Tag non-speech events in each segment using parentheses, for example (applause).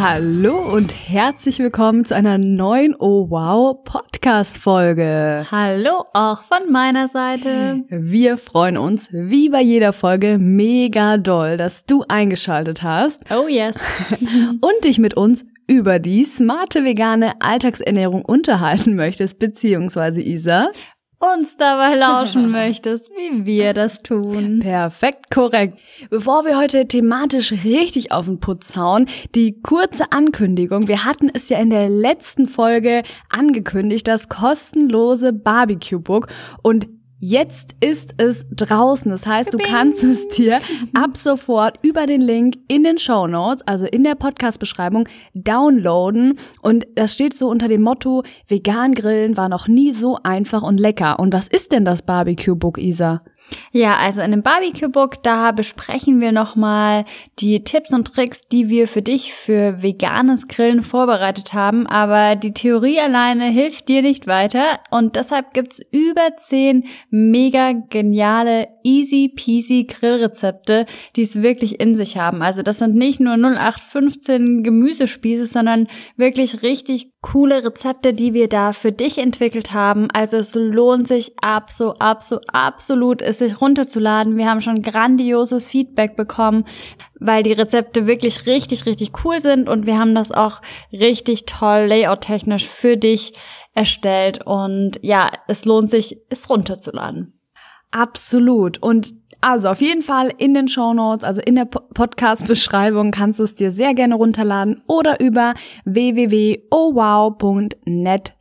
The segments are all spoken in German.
Hallo und herzlich willkommen zu einer neuen Oh Wow Podcast Folge. Hallo auch von meiner Seite. Wir freuen uns wie bei jeder Folge mega doll, dass du eingeschaltet hast Oh yes. (laughs) und dich mit uns über die smarte vegane Alltagsernährung unterhalten möchtest, beziehungsweise Isa. Uns dabei lauschen (laughs) möchtest, wie wir das tun. Perfekt, korrekt. Bevor wir heute thematisch richtig auf den Putz hauen, die kurze Ankündigung. Wir hatten es ja in der letzten Folge angekündigt, das kostenlose Barbecue-Book. Und Jetzt ist es draußen. Das heißt, du kannst es dir ab sofort über den Link in den Show Notes, also in der Podcast-Beschreibung, downloaden. Und das steht so unter dem Motto, vegan grillen war noch nie so einfach und lecker. Und was ist denn das Barbecue-Book, Isa? Ja, also in dem Barbecue-Book, da besprechen wir nochmal die Tipps und Tricks, die wir für dich für veganes Grillen vorbereitet haben. Aber die Theorie alleine hilft dir nicht weiter. Und deshalb gibt's über zehn mega geniale, easy peasy Grillrezepte, die es wirklich in sich haben. Also das sind nicht nur 0815 Gemüsespieße, sondern wirklich richtig coole Rezepte, die wir da für dich entwickelt haben. Also es lohnt sich absolut, absolut, absolut, es sich runterzuladen. Wir haben schon grandioses Feedback bekommen, weil die Rezepte wirklich richtig, richtig cool sind und wir haben das auch richtig toll layout-technisch für dich erstellt und ja, es lohnt sich, es runterzuladen. Absolut. Und also auf jeden Fall in den Show Notes, also in der Podcast-Beschreibung kannst du es dir sehr gerne runterladen oder über www.owow.net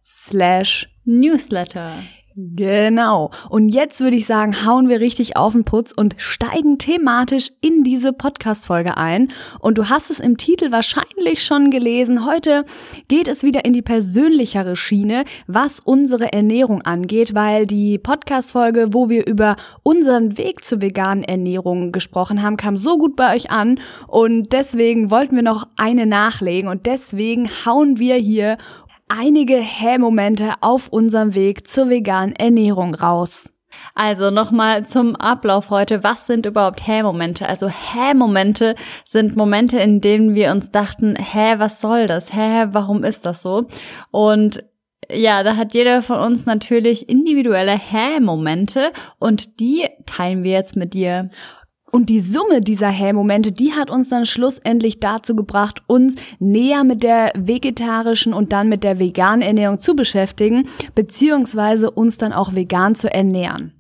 slash Newsletter. Genau. Und jetzt würde ich sagen, hauen wir richtig auf den Putz und steigen thematisch in diese Podcast-Folge ein. Und du hast es im Titel wahrscheinlich schon gelesen. Heute geht es wieder in die persönlichere Schiene, was unsere Ernährung angeht, weil die Podcast-Folge, wo wir über unseren Weg zur veganen Ernährung gesprochen haben, kam so gut bei euch an. Und deswegen wollten wir noch eine nachlegen. Und deswegen hauen wir hier einige Hä-Momente auf unserem Weg zur veganen Ernährung raus. Also nochmal zum Ablauf heute. Was sind überhaupt Hä-Momente? Also Hä-Momente sind Momente, in denen wir uns dachten, hä, was soll das? Hä, warum ist das so? Und ja, da hat jeder von uns natürlich individuelle Hä-Momente und die teilen wir jetzt mit dir. Und die Summe dieser Hä-Momente, die hat uns dann schlussendlich dazu gebracht, uns näher mit der vegetarischen und dann mit der veganen Ernährung zu beschäftigen, beziehungsweise uns dann auch vegan zu ernähren.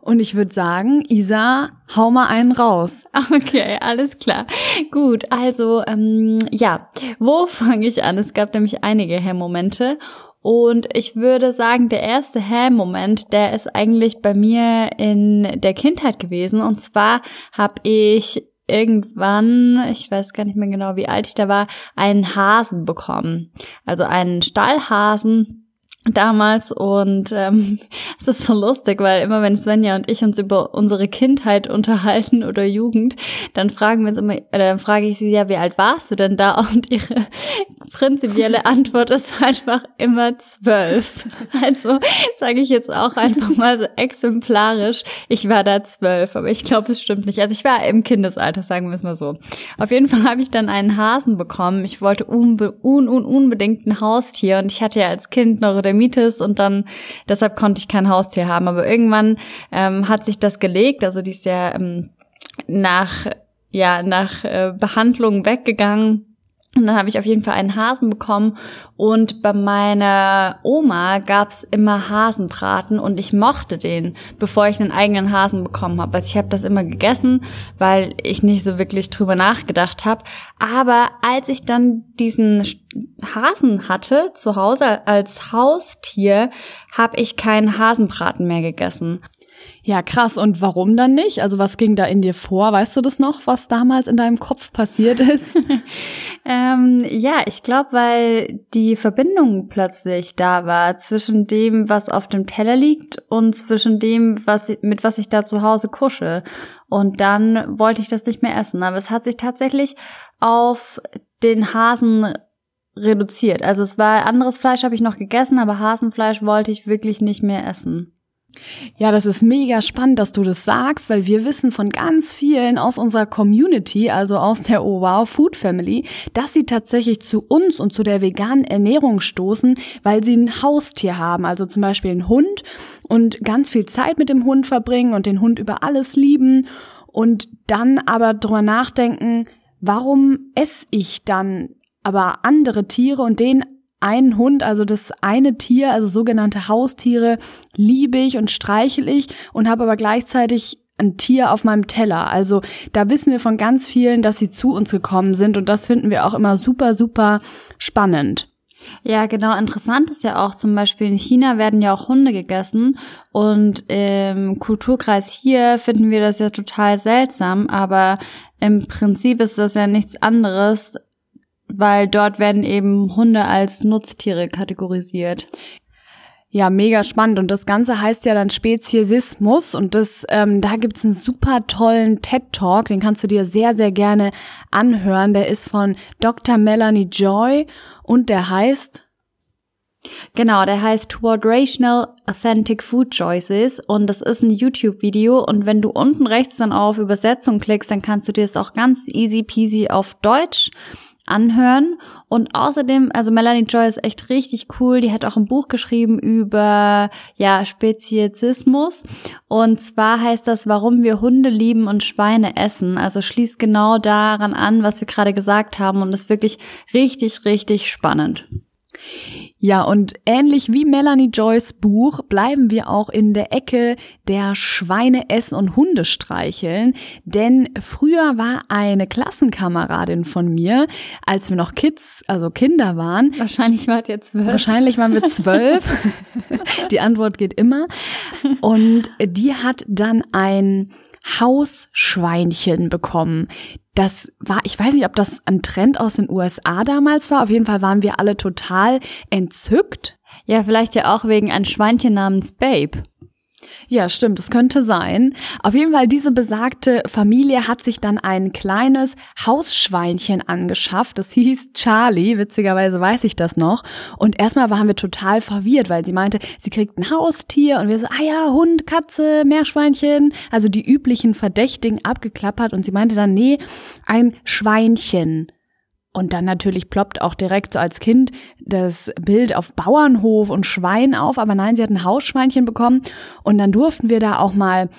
Und ich würde sagen, Isa, hau mal einen raus. (laughs) Okay, alles klar. Gut, also ähm, ja, wo (laughs) fange ich an? Es gab nämlich einige Hemmmomente und ich würde sagen, der erste Hä-Moment, der ist eigentlich bei mir in der Kindheit gewesen. Und zwar habe ich irgendwann, ich weiß gar nicht mehr genau, wie alt ich da war, einen Hasen bekommen. Also einen Stallhasen damals und ähm, (laughs) es ist so lustig, weil immer wenn Svenja und ich uns über unsere Kindheit unterhalten (laughs) oder Jugend, dann fragen wir uns immer, oder dann frage ich sie ja, wie alt warst du denn da? (laughs) Und ihre prinzipielle Antwort ist einfach immer zwölf. Also sage ich jetzt auch einfach mal so exemplarisch, ich war da zwölf, aber ich glaube, es stimmt nicht. Also ich war im Kindesalter, sagen wir es mal so. Auf jeden Fall habe ich dann einen Hasen bekommen. Ich wollte unbe un un unbedingt ein Haustier und ich hatte ja als Kind Neurodermitis und dann deshalb konnte ich kein Haustier haben. Aber irgendwann ähm, hat sich das gelegt. Also die ist ja ähm, nach ja nach äh, Behandlung weggegangen und dann habe ich auf jeden Fall einen Hasen bekommen und bei meiner Oma gab's immer Hasenbraten und ich mochte den, bevor ich einen eigenen Hasen bekommen habe. Also ich habe das immer gegessen, weil ich nicht so wirklich drüber nachgedacht habe. Aber als ich dann diesen Hasen hatte zu Hause als Haustier, habe ich keinen Hasenbraten mehr gegessen. Ja, krass. Und warum dann nicht? Also was ging da in dir vor? Weißt du das noch, was damals in deinem Kopf passiert ist? (laughs) ähm, ja, ich glaube, weil die Verbindung plötzlich da war zwischen dem, was auf dem Teller liegt und zwischen dem, was mit was ich da zu Hause kusche. Und dann wollte ich das nicht mehr essen. Aber es hat sich tatsächlich auf den Hasen reduziert. Also es war anderes Fleisch habe ich noch gegessen, aber Hasenfleisch wollte ich wirklich nicht mehr essen. Ja, das ist mega spannend, dass du das sagst, weil wir wissen von ganz vielen aus unserer Community, also aus der Oh Wow Food Family, dass sie tatsächlich zu uns und zu der veganen Ernährung stoßen, weil sie ein Haustier haben, also zum Beispiel einen Hund und ganz viel Zeit mit dem Hund verbringen und den Hund über alles lieben und dann aber drüber nachdenken, warum esse ich dann aber andere Tiere und den einen Hund, also das eine Tier, also sogenannte Haustiere, liebe ich und streichel ich und habe aber gleichzeitig ein Tier auf meinem Teller. Also da wissen wir von ganz vielen, dass sie zu uns gekommen sind und das finden wir auch immer super, super spannend. Ja, genau. Interessant ist ja auch zum Beispiel in China werden ja auch Hunde gegessen und im Kulturkreis hier finden wir das ja total seltsam, aber im Prinzip ist das ja nichts anderes weil dort werden eben Hunde als Nutztiere kategorisiert. Ja, mega spannend. Und das Ganze heißt ja dann Speziesismus. Und das, ähm, da gibt's einen super tollen TED-Talk, den kannst du dir sehr, sehr gerne anhören. Der ist von Dr. Melanie Joy und der heißt Genau, der heißt Toward Rational Authentic Food Choices und das ist ein YouTube-Video und wenn du unten rechts dann auf Übersetzung klickst, dann kannst du dir das auch ganz easy peasy auf Deutsch anhören. Und außerdem, also Melanie Joy ist echt richtig cool. Die hat auch ein Buch geschrieben über, ja, Speziesismus. Und zwar heißt das, warum wir Hunde lieben und Schweine essen. Also schließt genau daran an, was wir gerade gesagt haben und ist wirklich richtig, richtig spannend. Ja, und ähnlich wie Melanie Joys Buch bleiben wir auch in der Ecke der Schweine essen und Hunde streicheln. Denn früher war eine Klassenkameradin von mir, als wir noch Kids, also Kinder waren. Wahrscheinlich wart ihr zwölf. Wahrscheinlich waren wir zwölf. (laughs) die Antwort geht immer. Und die hat dann ein Hausschweinchen bekommen. Das war, ich weiß nicht, ob das ein Trend aus den USA damals war. Auf jeden Fall waren wir alle total entzückt. Ja, vielleicht ja auch wegen ein Schweinchen namens Babe. Ja, stimmt, das könnte sein. Auf jeden Fall, diese besagte Familie hat sich dann ein kleines Hausschweinchen angeschafft. Das hieß Charlie, witzigerweise weiß ich das noch. Und erstmal waren wir total verwirrt, weil sie meinte, sie kriegt ein Haustier und wir so, ah ja, Hund, Katze, Meerschweinchen, also die üblichen Verdächtigen abgeklappert. Und sie meinte dann, nee, ein Schweinchen. Und dann natürlich ploppt auch direkt so als Kind das Bild auf Bauernhof und Schwein auf. Aber nein, sie hat ein Hausschweinchen bekommen. Und dann durften wir da auch mal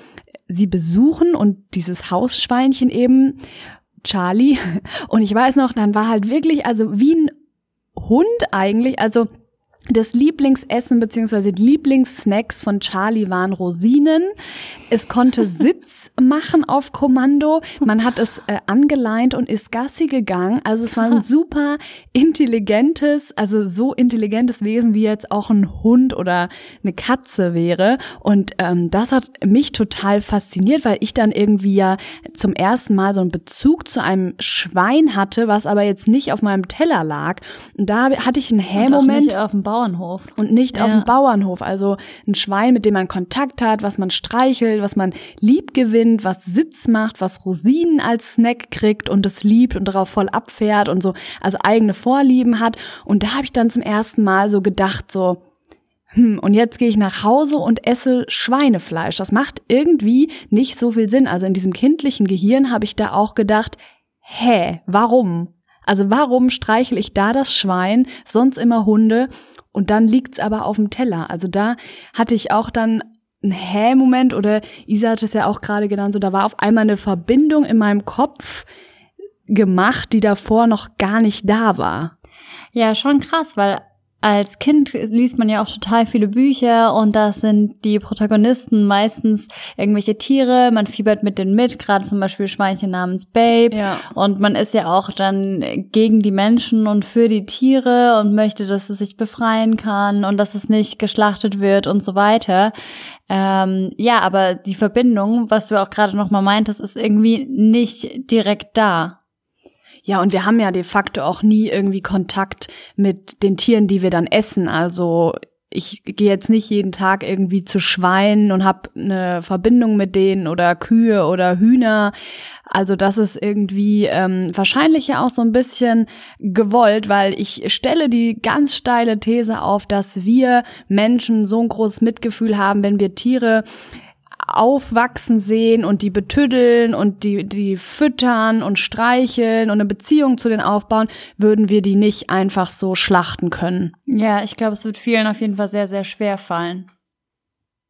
sie besuchen und dieses Hausschweinchen eben, Charlie. (laughs) Und ich weiß noch, dann war halt wirklich, also wie ein Hund eigentlich, also das Lieblingsessen bzw. die Lieblingssnacks von Charlie waren Rosinen. Es konnte (laughs) Sitz machen auf Kommando. Man hat es äh, angeleint und ist Gassi gegangen. Also es war ein (laughs) super intelligentes, also so intelligentes Wesen, wie jetzt auch ein Hund oder eine Katze wäre. Und ähm, das hat mich total fasziniert, weil ich dann irgendwie ja zum ersten Mal so einen Bezug zu einem Schwein hatte, was aber jetzt nicht auf meinem Teller lag. Und da hatte ich einen Hä-Moment. Bauernhof. Und nicht ja. auf dem Bauernhof. Also ein Schwein, mit dem man Kontakt hat, was man streichelt, was man lieb gewinnt, was Sitz macht, was Rosinen als Snack kriegt und es liebt und darauf voll abfährt und so, also eigene Vorlieben hat. Und da habe ich dann zum ersten Mal so gedacht, so, hm, und jetzt gehe ich nach Hause und esse Schweinefleisch. Das macht irgendwie nicht so viel Sinn. Also in diesem kindlichen Gehirn habe ich da auch gedacht, hä, warum? Also warum streichle ich da das Schwein, sonst immer Hunde und dann liegt's aber auf dem Teller. Also da hatte ich auch dann einen Hä-Moment oder Isa hat es ja auch gerade genannt, so da war auf einmal eine Verbindung in meinem Kopf gemacht, die davor noch gar nicht da war. Ja, schon krass, weil als Kind liest man ja auch total viele Bücher und da sind die Protagonisten meistens irgendwelche Tiere, man fiebert mit denen mit, gerade zum Beispiel Schweinchen namens Babe ja. und man ist ja auch dann gegen die Menschen und für die Tiere und möchte, dass es sich befreien kann und dass es nicht geschlachtet wird und so weiter. Ähm, ja, aber die Verbindung, was du auch gerade nochmal meintest, ist irgendwie nicht direkt da. Ja, und wir haben ja de facto auch nie irgendwie Kontakt mit den Tieren, die wir dann essen. Also ich gehe jetzt nicht jeden Tag irgendwie zu Schweinen und habe eine Verbindung mit denen oder Kühe oder Hühner. Also das ist irgendwie ähm, wahrscheinlich ja auch so ein bisschen gewollt, weil ich stelle die ganz steile These auf, dass wir Menschen so ein großes Mitgefühl haben, wenn wir Tiere aufwachsen sehen und die betüddeln und die, die füttern und streicheln und eine Beziehung zu denen aufbauen, würden wir die nicht einfach so schlachten können. Ja, ich glaube, es wird vielen auf jeden Fall sehr, sehr schwer fallen.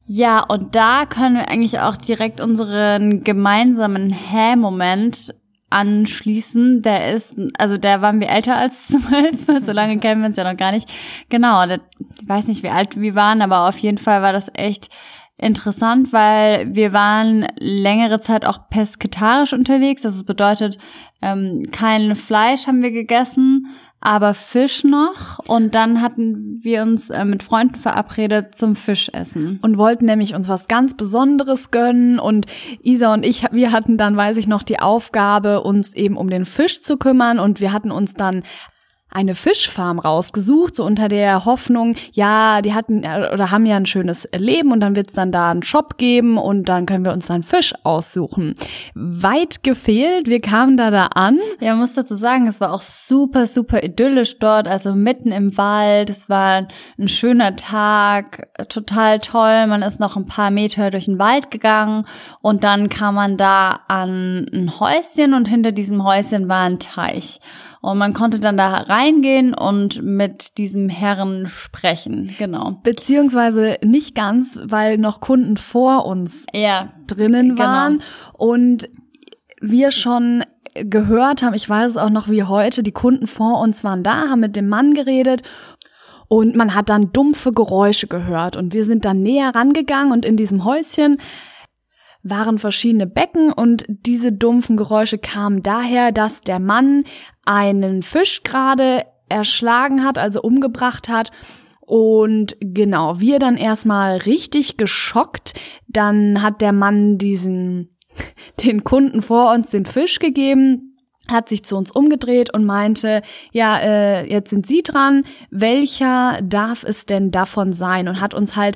Ja, und da können wir eigentlich auch direkt unseren gemeinsamen Hä-Moment anschließen. Der ist, also der waren wir älter als (laughs) zwölf, so lange kennen wir uns ja noch gar nicht. Genau, der, ich weiß nicht, wie alt wir waren, aber auf jeden Fall war das echt interessant, weil wir waren längere Zeit auch pesketarisch unterwegs. Das bedeutet, ähm, kein Fleisch haben wir gegessen, aber Fisch noch. Und dann hatten wir uns äh, mit Freunden verabredet zum Fischessen. Und wollten nämlich uns was ganz Besonderes gönnen. Und Isa und ich, wir hatten dann, weiß ich noch, die Aufgabe, uns eben um den Fisch zu kümmern. Und wir hatten uns dann eine Fischfarm rausgesucht, so unter der Hoffnung, ja, die hatten äh, oder haben ja ein schönes Leben und dann wird es dann da einen Shop geben und dann können wir uns dann Fisch aussuchen. Weit gefehlt, wir kamen da da an. Ja, muss dazu sagen, es war auch super, super idyllisch dort, also mitten im Wald. Es war ein schöner Tag, total toll. Man ist noch ein paar Meter durch den Wald gegangen und dann kam man da an ein Häuschen und hinter diesem Häuschen war ein Teich. Und man konnte dann da reingehen und mit diesem Herren sprechen, genau. Beziehungsweise nicht ganz, weil noch Kunden vor uns ja, drinnen genau. waren genau. und wir schon gehört haben, ich weiß es auch noch wie heute, die Kunden vor uns waren da, haben mit dem Mann geredet und man hat dann dumpfe Geräusche gehört und wir sind dann näher rangegangen und in diesem Häuschen waren verschiedene Becken und diese dumpfen Geräusche kamen daher, dass der Mann einen Fisch gerade erschlagen hat, also umgebracht hat. Und genau, wir dann erstmal richtig geschockt. Dann hat der Mann diesen, (laughs) den Kunden vor uns den Fisch gegeben hat sich zu uns umgedreht und meinte, ja, äh, jetzt sind Sie dran, welcher darf es denn davon sein? Und hat uns halt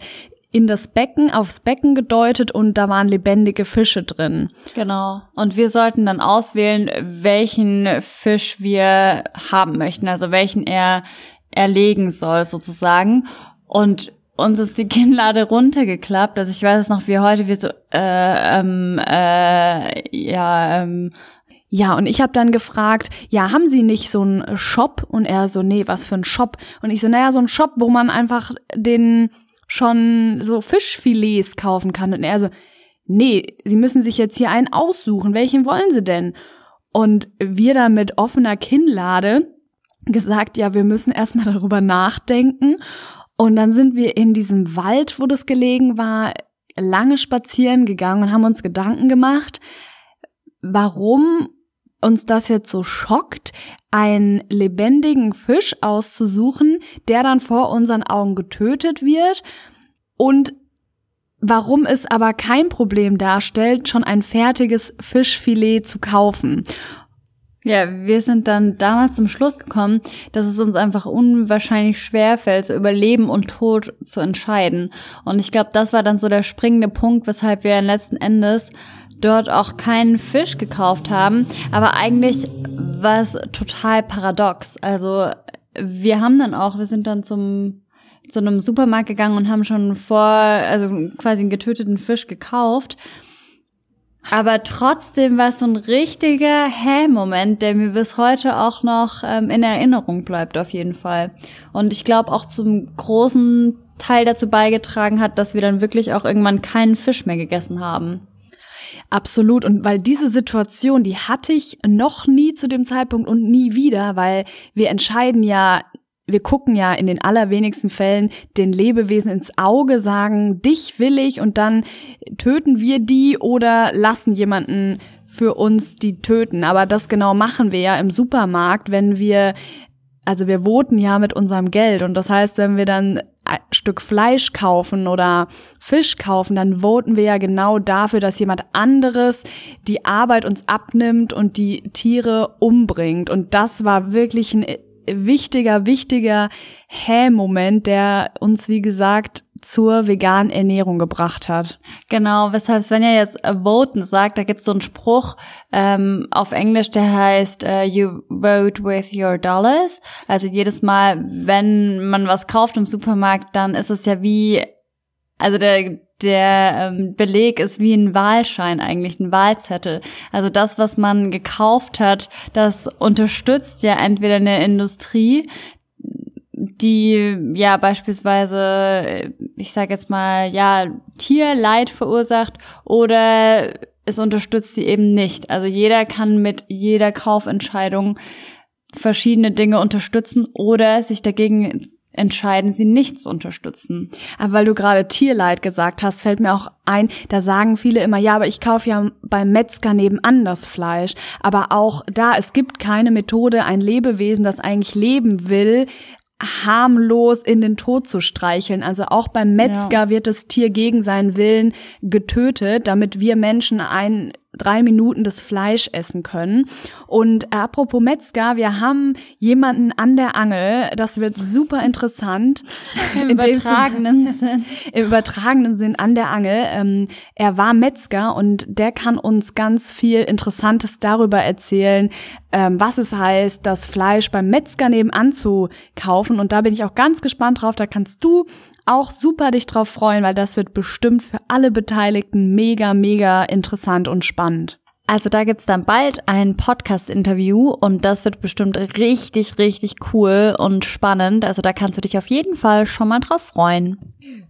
in das Becken, aufs Becken gedeutet und da waren lebendige Fische drin. Genau. Und wir sollten dann auswählen, welchen Fisch wir haben möchten, also welchen er erlegen soll sozusagen. Und uns ist die Kinnlade runtergeklappt. Also ich weiß es noch wie heute, wir so, äh, ähm, äh, ja, ähm, ja, und ich habe dann gefragt, ja, haben Sie nicht so einen Shop? Und er so, nee, was für ein Shop? Und ich so, naja, so ein Shop, wo man einfach den schon so Fischfilets kaufen kann. Und er so, nee, Sie müssen sich jetzt hier einen aussuchen. Welchen wollen Sie denn? Und wir da mit offener Kinnlade gesagt, ja, wir müssen erstmal (laughs) darüber nachdenken. Und dann sind wir in diesem Wald, wo das gelegen war, lange spazieren gegangen und haben uns Gedanken gemacht, warum uns das jetzt so schockt, einen lebendigen Fisch auszusuchen, der dann vor unseren Augen getötet wird und warum es aber kein Problem darstellt, schon ein fertiges Fischfilet zu kaufen. Ja, wir sind dann damals zum Schluss gekommen, dass es uns einfach unwahrscheinlich schwer fällt, so über Leben und Tod zu entscheiden. Und ich glaube, das war dann so der springende Punkt, weshalb wir letzten Endes dort auch keinen Fisch gekauft haben. Aber eigentlich war es total paradox. Also wir haben dann auch, wir sind dann zum zu einem Supermarkt gegangen und haben schon vor, also quasi einen getöteten Fisch gekauft. Aber trotzdem war es so ein richtiger Hä-Moment, der mir bis heute auch noch ähm, in Erinnerung bleibt, auf jeden Fall. Und ich glaube auch zum großen Teil dazu beigetragen hat, dass wir dann wirklich auch irgendwann keinen Fisch mehr gegessen haben. Absolut. Und weil diese Situation, die hatte ich noch nie zu dem Zeitpunkt und nie wieder, weil wir entscheiden ja wir gucken ja in den allerwenigsten Fällen den Lebewesen ins Auge, sagen, dich will ich und dann töten wir die oder lassen jemanden für uns die töten. Aber das genau machen wir ja im Supermarkt, wenn wir, also wir voten ja mit unserem Geld und das heißt, wenn wir dann Stück Fleisch kaufen oder Fisch kaufen, dann voten wir ja genau dafür, dass jemand anderes die Arbeit uns abnimmt und die Tiere umbringt. Und das war wirklich ein wichtiger, wichtiger Hä-Moment, der uns, wie gesagt, zur veganen Ernährung gebracht hat. Genau, weshalb Svenja jetzt äh, voten sagt, da gibt's so einen Spruch ähm, auf Englisch, der heißt uh, You vote with your dollars. Also jedes Mal, wenn man was kauft im Supermarkt, dann ist es ja wie, also der der ähm, Beleg ist wie ein Wahlschein eigentlich, ein Wahlzettel. Also das, was man gekauft hat, das unterstützt ja entweder eine Industrie, die ja beispielsweise, ich sage jetzt mal, ja, Tierleid verursacht oder es unterstützt sie eben nicht. Also jeder kann mit jeder Kaufentscheidung verschiedene Dinge unterstützen oder sich dagegen entscheiden, sie nicht zu unterstützen. Aber weil du gerade Tierleid gesagt hast, fällt mir auch ein, da sagen viele immer, ja, aber ich kaufe ja beim Metzger nebenan das Fleisch. Aber auch da, es gibt keine Methode, ein Lebewesen, das eigentlich leben will, harmlos in den Tod zu streicheln. Also auch beim Metzger ja. wird das Tier gegen seinen Willen getötet, damit wir Menschen ein drei Minuten das Fleisch essen können. Und apropos Metzger, wir haben jemanden an der Angel. Das wird super interessant. (laughs) Im übertragenen (laughs) Sinn. Im übertragenen Sinn an der Angel. Ähm, er war Metzger und der kann uns ganz viel Interessantes darüber erzählen, ähm, was es heißt, das Fleisch beim Metzger nebenan zu kaufen. Und da bin ich auch ganz gespannt drauf. Da kannst du auch super dich drauf freuen, weil das wird bestimmt für alle Beteiligten mega, mega interessant und spannend. Also da gibt's dann bald ein Podcast-Interview und das wird bestimmt richtig, richtig cool und spannend. Also da kannst du dich auf jeden Fall schon mal drauf freuen.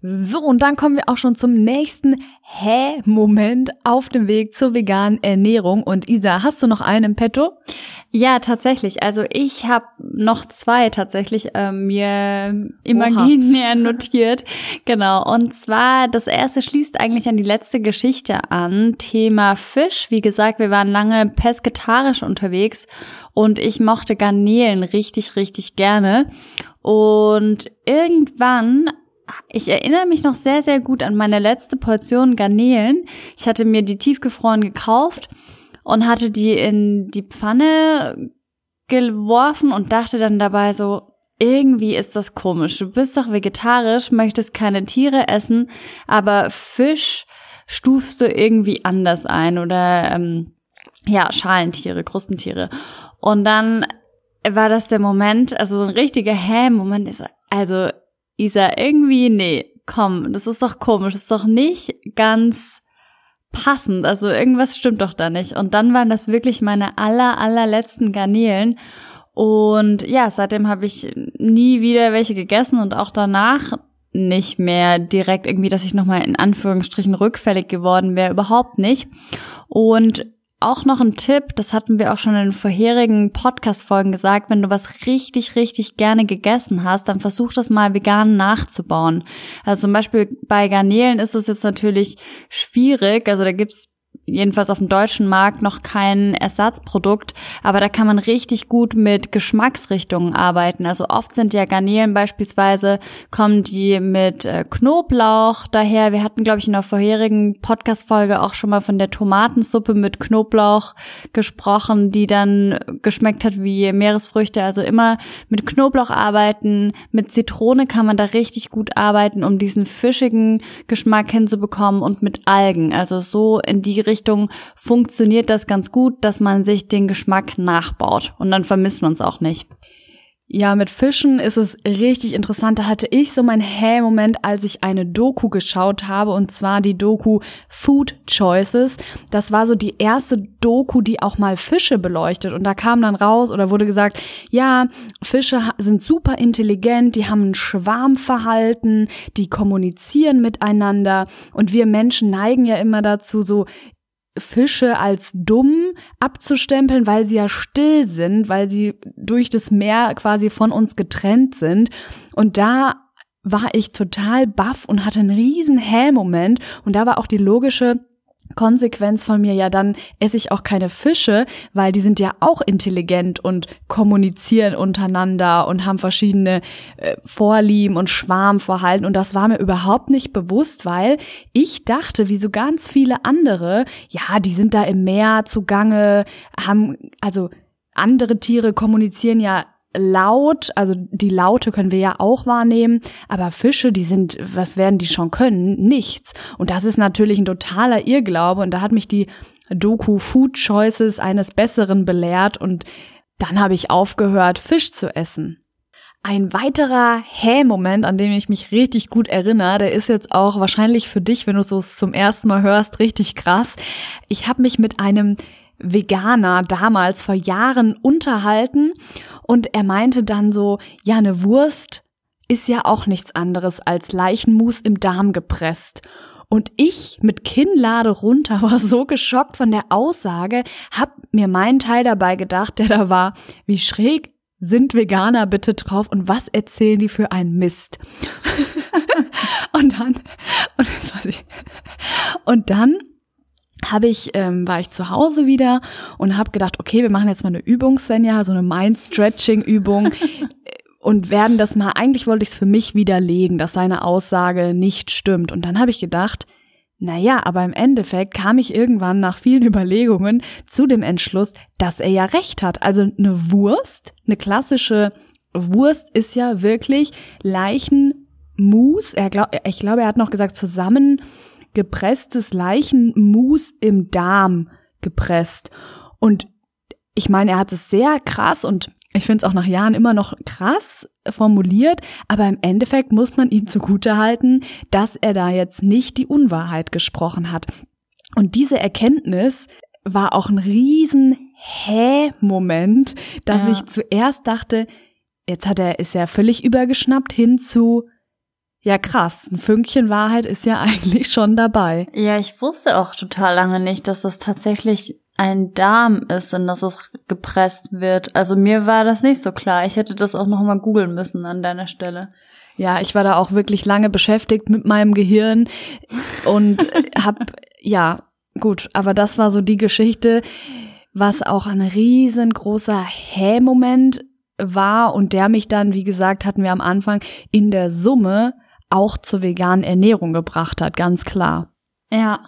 So, und dann kommen wir auch schon zum nächsten Hä-Moment auf dem Weg zur veganen Ernährung. Und Isa, hast du noch einen im Petto? Ja, tatsächlich. Also ich habe noch zwei tatsächlich äh, mir imaginär notiert. Genau. Und zwar, das erste schließt eigentlich an die letzte Geschichte an. Thema Fisch. Wie gesagt, wir waren lange pesketarisch unterwegs und ich mochte Garnelen richtig, richtig gerne. Und irgendwann ich erinnere mich noch sehr, sehr gut an meine letzte Portion Garnelen. Ich hatte mir die tiefgefroren gekauft und hatte die in die Pfanne geworfen und dachte dann dabei so, irgendwie ist das komisch. Du bist doch vegetarisch, möchtest keine Tiere essen, aber Fisch stufst du irgendwie anders ein oder ähm, ja, Schalentiere, Krustentiere. Und dann war das der Moment, also so ein richtiger Hä-Moment ist, also Isa, irgendwie, nee, komm, das ist doch komisch, das ist doch nicht ganz passend. Also irgendwas stimmt doch da nicht. Und dann waren das wirklich meine aller, allerletzten Garnelen. Und ja, seitdem habe ich nie wieder welche gegessen und auch danach nicht mehr direkt irgendwie, dass ich nochmal in Anführungsstrichen rückfällig geworden wäre, überhaupt nicht. Und auch noch ein Tipp, das hatten wir auch schon in den vorherigen Podcast-Folgen gesagt, wenn du was richtig, richtig gerne gegessen hast, dann versuch das mal vegan nachzubauen. Also zum Beispiel bei Garnelen ist es jetzt natürlich schwierig, also da gibt's jedenfalls auf dem deutschen Markt noch kein Ersatzprodukt, aber da kann man richtig gut mit Geschmacksrichtungen arbeiten. Also oft sind ja Garnelen beispielsweise, kommen die mit äh, Knoblauch daher. Wir hatten, glaube ich, in der vorherigen Podcast-Folge auch schon mal von der Tomatensuppe mit Knoblauch gesprochen, die dann geschmeckt hat wie Meeresfrüchte. Also immer mit Knoblauch arbeiten, mit Zitrone kann man da richtig gut arbeiten, um diesen fischigen Geschmack hinzubekommen und mit Algen. Also so in die Richtung Richtung funktioniert das ganz gut, dass man sich den Geschmack nachbaut und dann vermisst man es auch nicht. Ja, mit Fischen ist es richtig interessant. Da hatte ich so meinen Hä-Moment, als ich eine Doku geschaut habe, und zwar die Doku Food Choices. Das war so die erste Doku, die auch mal Fische beleuchtet. Und da kam dann raus oder wurde gesagt, ja, Fische sind super intelligent, die haben ein Schwarmverhalten, die kommunizieren miteinander. Und wir Menschen neigen ja immer dazu, so Fische als dumm abzustempeln, weil sie ja still sind, weil sie durch das Meer quasi von uns getrennt sind. Und da war ich total baff und hatte einen riesen Hä-Moment. Und da war auch die logische Konsequenz von mir, ja, dann esse ich auch keine Fische, weil die sind ja auch intelligent und kommunizieren untereinander und haben verschiedene äh, Vorlieben und Schwarmverhalten. Und das war mir überhaupt nicht bewusst, weil ich dachte, wie so ganz viele andere, ja, die sind da im Meer zugange, haben, also andere Tiere kommunizieren ja laut, also die Laute können wir ja auch wahrnehmen, aber Fische, die sind, was werden die schon können? Nichts. Und das ist natürlich ein totaler Irrglaube und da hat mich die Doku Food Choices eines Besseren belehrt und dann habe ich aufgehört, Fisch zu essen. Ein weiterer Hä-Moment, an dem ich mich richtig gut erinnere, der ist jetzt auch wahrscheinlich für dich, wenn du es zum ersten Mal hörst, richtig krass. Ich habe mich mit einem Veganer damals vor Jahren unterhalten und er meinte dann so, ja, eine Wurst ist ja auch nichts anderes als Leichenmus im Darm gepresst. Und ich mit Kinnlade runter (laughs) war so geschockt von der Aussage, hab mir meinen Teil dabei gedacht, der da war, wie schräg sind Veganer bitte drauf und was erzählen die für einen Mist? (laughs) und dann, (laughs) und, das weiß ich, und dann habe ich, ähm, war ich zu Hause wieder und habe gedacht, okay, wir machen jetzt mal eine Übung, Svenja, so eine Mind-Stretching-Übung (laughs) und werden das mal, eigentlich wollte ich es für mich widerlegen, dass seine Aussage nicht stimmt. Und dann habe ich gedacht, naja, aber im Endeffekt kam ich irgendwann nach vielen (laughs) Überlegungen zu dem Entschluss, dass er ja recht hat. Also eine Wurst, eine klassische Wurst ist ja wirklich Leichenmus. Er glaub, ich glaube, er hat noch gesagt, zusammen gepresstes Leichenmus im Darm gepresst. Und ich meine, er hat es sehr krass und ich finde es auch nach Jahren immer noch krass formuliert, aber im Endeffekt muss man ihm zugutehalten, dass er da jetzt nicht die Unwahrheit gesprochen hat. Und diese Erkenntnis war auch ein riesen Hä-Moment, dass ja. ich zuerst dachte, jetzt hat er, ist er völlig übergeschnappt hin zu, ja, krass. Ein Fünkchen Wahrheit ist ja (laughs) eigentlich schon dabei. Ja, ich wusste auch total lange nicht, dass das tatsächlich ein Darm ist und dass es gepresst wird. Also mir war das nicht so klar. Ich hätte das auch noch mal googeln müssen an deiner Stelle. Ja, ich war da auch wirklich lange beschäftigt mit meinem Gehirn und (laughs) hab, ja, gut, aber das war so die Geschichte, was auch ein riesengroßer Hä-Moment war und der mich dann, wie gesagt, hatten wir am Anfang in der Summe auch zur veganen Ernährung gebracht hat, ganz klar. Ja.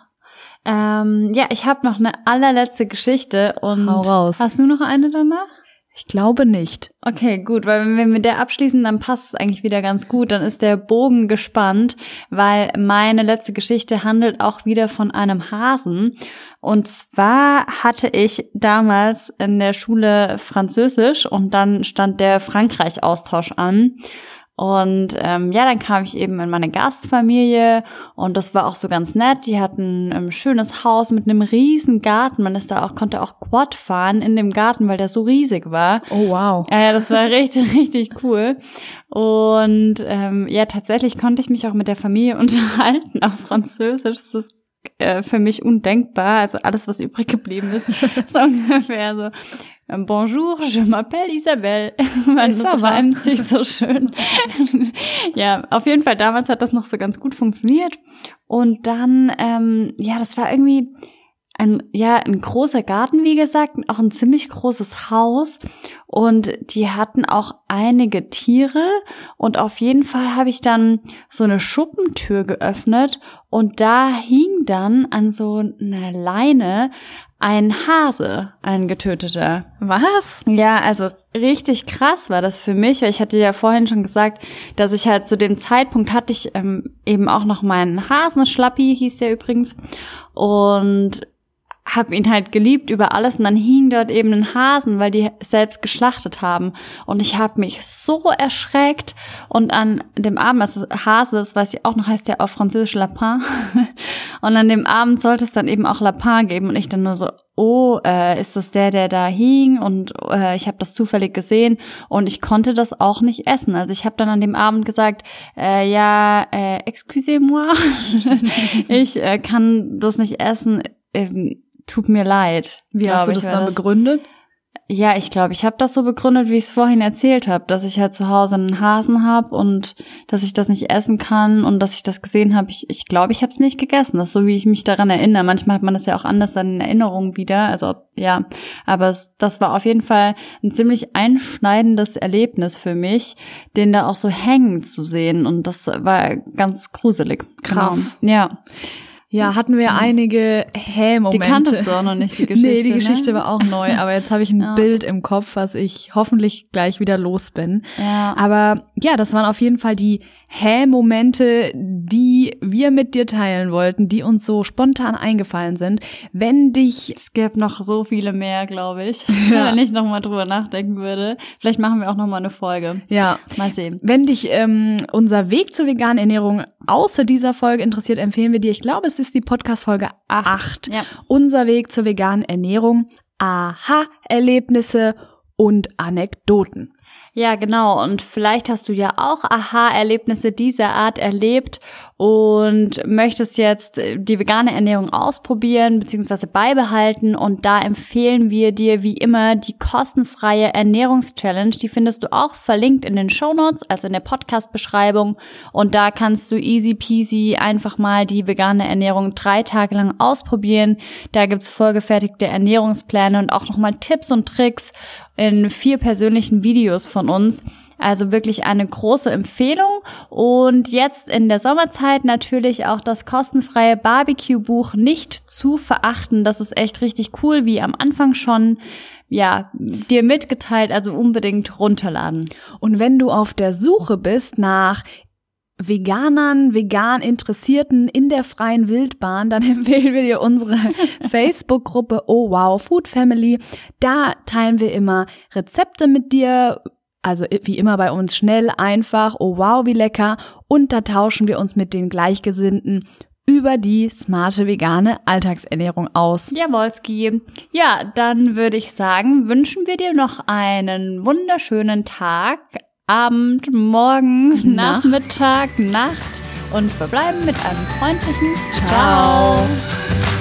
Ähm, ja, ich habe noch eine allerletzte Geschichte und Hau raus. hast du noch eine danach? Ich glaube nicht. Okay, gut, weil wenn wir mit der abschließen, dann passt es eigentlich wieder ganz gut. Dann ist der Bogen gespannt, weil meine letzte Geschichte handelt auch wieder von einem Hasen. Und zwar hatte ich damals in der Schule Französisch und dann stand der Frankreich-Austausch an. Und ähm, ja, dann kam ich eben in meine Gastfamilie und das war auch so ganz nett. Die hatten ein schönes Haus mit einem riesen Garten. Man ist da auch, konnte auch Quad fahren in dem Garten, weil der so riesig war. Oh wow. Ja, ja das war richtig, (laughs) richtig cool. Und ähm, ja, tatsächlich konnte ich mich auch mit der Familie (laughs) unterhalten auf Französisch. Das ist äh, für mich undenkbar. Also alles, was übrig geblieben ist, (laughs) so ungefähr so. Bonjour, je m'appelle Isabelle. (laughs) Weil das reimt sich so schön. (laughs) ja, auf jeden Fall damals hat das noch so ganz gut funktioniert. Und dann, ähm, ja, das war irgendwie ein, ja, ein großer Garten, wie gesagt, auch ein ziemlich großes Haus. Und die hatten auch einige Tiere. Und auf jeden Fall habe ich dann so eine Schuppentür geöffnet. Und da hing dann an so einer Leine ein Hase, ein getöteter. Was? Ja, also richtig krass war das für mich, weil ich hatte ja vorhin schon gesagt, dass ich halt zu dem Zeitpunkt hatte ich ähm, eben auch noch meinen Hasen, Schlappi hieß der übrigens, und habe ihn halt geliebt über alles und dann hing dort eben ein Hasen, weil die selbst geschlachtet haben und ich habe mich so erschreckt und an dem Abend, also Hase, das weiß ich auch noch, heißt ja auf Französisch Lapin (laughs) und an dem Abend sollte es dann eben auch Lapin geben und ich dann nur so, oh, äh, ist das der, der da hing und äh, ich habe das zufällig gesehen und ich konnte das auch nicht essen. Also ich habe dann an dem Abend gesagt, äh, ja, äh, excusez-moi, (laughs) ich äh, kann das nicht essen. Ähm, tut mir leid. Wie hast du das dann das. begründet? Ja, ich glaube, ich habe das so begründet, wie ich es vorhin erzählt habe, dass ich halt zu Hause einen Hasen habe und dass ich das nicht essen kann und dass ich das gesehen habe. Ich glaube, ich, glaub, ich habe es nicht gegessen. Das ist so, wie ich mich daran erinnere. Manchmal hat man das ja auch anders dann in Erinnerung wieder. Also ja, aber es, das war auf jeden Fall ein ziemlich einschneidendes Erlebnis für mich, den da auch so hängen zu sehen. Und das war ganz gruselig. Krass. Genau. Ja. Ja, hatten wir mhm. einige Hä-Momente. Die kanntest du auch noch nicht, die Geschichte. (laughs) nee, die Geschichte ne? war auch neu, aber jetzt habe ich ein (laughs) ja. Bild im Kopf, was ich hoffentlich gleich wieder los bin. Ja. Aber ja, das waren auf jeden Fall die Hä-Momente, die wir mit dir teilen wollten, die uns so spontan eingefallen sind. Wenn dich... Es gäbe noch so viele mehr, glaube ich, (laughs) (laughs) ja. wenn ich nochmal drüber nachdenken würde. Vielleicht machen wir auch nochmal eine Folge. Ja. Mal sehen. Wenn dich ähm, unser Weg zur veganen Ernährung außer dieser Folge interessiert, empfehlen wir dir, ich glaube, es ist die Podcast-Folge 8. Ja. Unser Weg zur veganen Ernährung. Aha-Erlebnisse und Anekdoten. Ja, genau. Und vielleicht hast du ja auch Aha-Erlebnisse dieser Art erlebt und möchtest jetzt die vegane Ernährung ausprobieren bzw. beibehalten. Und da empfehlen wir dir wie immer die kostenfreie Ernährungschallenge. Die findest du auch verlinkt in den Show Notes, also in der Podcast-Beschreibung. Und da kannst du easy peasy einfach mal die vegane Ernährung drei Tage lang ausprobieren. Da gibt's vorgefertigte Ernährungspläne und auch nochmal Tipps und Tricks in vier persönlichen Videos von uns. Also wirklich eine große Empfehlung. Und jetzt in der Sommerzeit natürlich auch das kostenfreie Barbecue-Buch nicht zu verachten. Das ist echt richtig cool, wie am Anfang schon ja, dir mitgeteilt, also unbedingt runterladen. Und wenn du auf der Suche bist nach Veganern, vegan Interessierten in der freien Wildbahn, dann (laughs) empfehlen wir dir unsere (laughs) Facebook-Gruppe Oh Wow Food Family. Da teilen wir immer Rezepte mit dir, also wie immer bei uns schnell, einfach, oh wow, wie lecker. Und da tauschen wir uns mit den Gleichgesinnten über die smarte vegane Alltagsernährung aus. Jawolski. Ja, dann würde ich sagen, wünschen wir dir noch einen wunderschönen Tag, Abend, Morgen, Nacht. Nachmittag, Nacht und verbleiben mit einem freundlichen Ciao. Ciao.